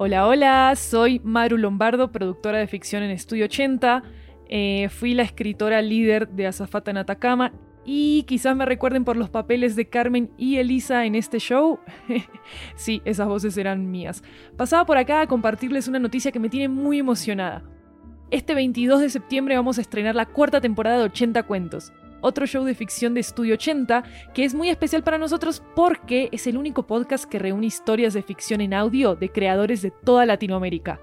Hola, hola, soy Maru Lombardo, productora de ficción en Estudio 80. Eh, fui la escritora líder de Azafata en Atacama y quizás me recuerden por los papeles de Carmen y Elisa en este show. sí, esas voces eran mías. Pasaba por acá a compartirles una noticia que me tiene muy emocionada. Este 22 de septiembre vamos a estrenar la cuarta temporada de 80 cuentos otro show de ficción de Estudio 80, que es muy especial para nosotros porque es el único podcast que reúne historias de ficción en audio de creadores de toda Latinoamérica.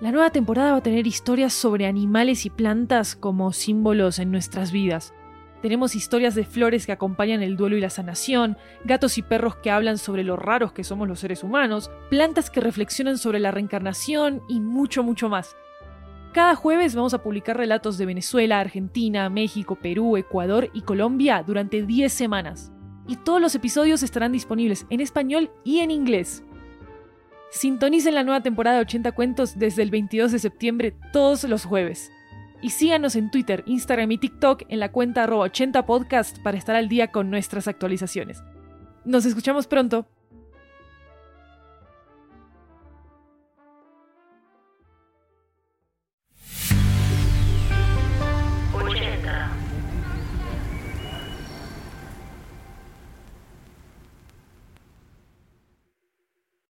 La nueva temporada va a tener historias sobre animales y plantas como símbolos en nuestras vidas. Tenemos historias de flores que acompañan el duelo y la sanación, gatos y perros que hablan sobre lo raros que somos los seres humanos, plantas que reflexionan sobre la reencarnación y mucho, mucho más. Cada jueves vamos a publicar relatos de Venezuela, Argentina, México, Perú, Ecuador y Colombia durante 10 semanas. Y todos los episodios estarán disponibles en español y en inglés. Sintonicen la nueva temporada de 80 cuentos desde el 22 de septiembre todos los jueves. Y síganos en Twitter, Instagram y TikTok en la cuenta 80podcast para estar al día con nuestras actualizaciones. Nos escuchamos pronto.